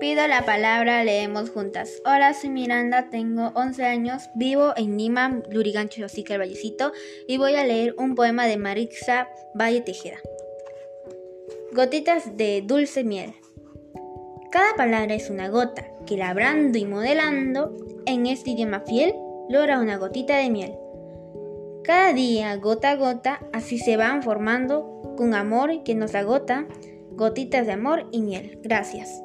Pido la palabra, leemos juntas. Hola, soy Miranda, tengo 11 años, vivo en Lima, Lurigancho, Chosica, el Vallecito, y voy a leer un poema de Marixa Valle Tejeda. Gotitas de dulce miel. Cada palabra es una gota que labrando y modelando en este idioma fiel logra una gotita de miel. Cada día, gota a gota, así se van formando con amor que nos agota, gotitas de amor y miel. Gracias.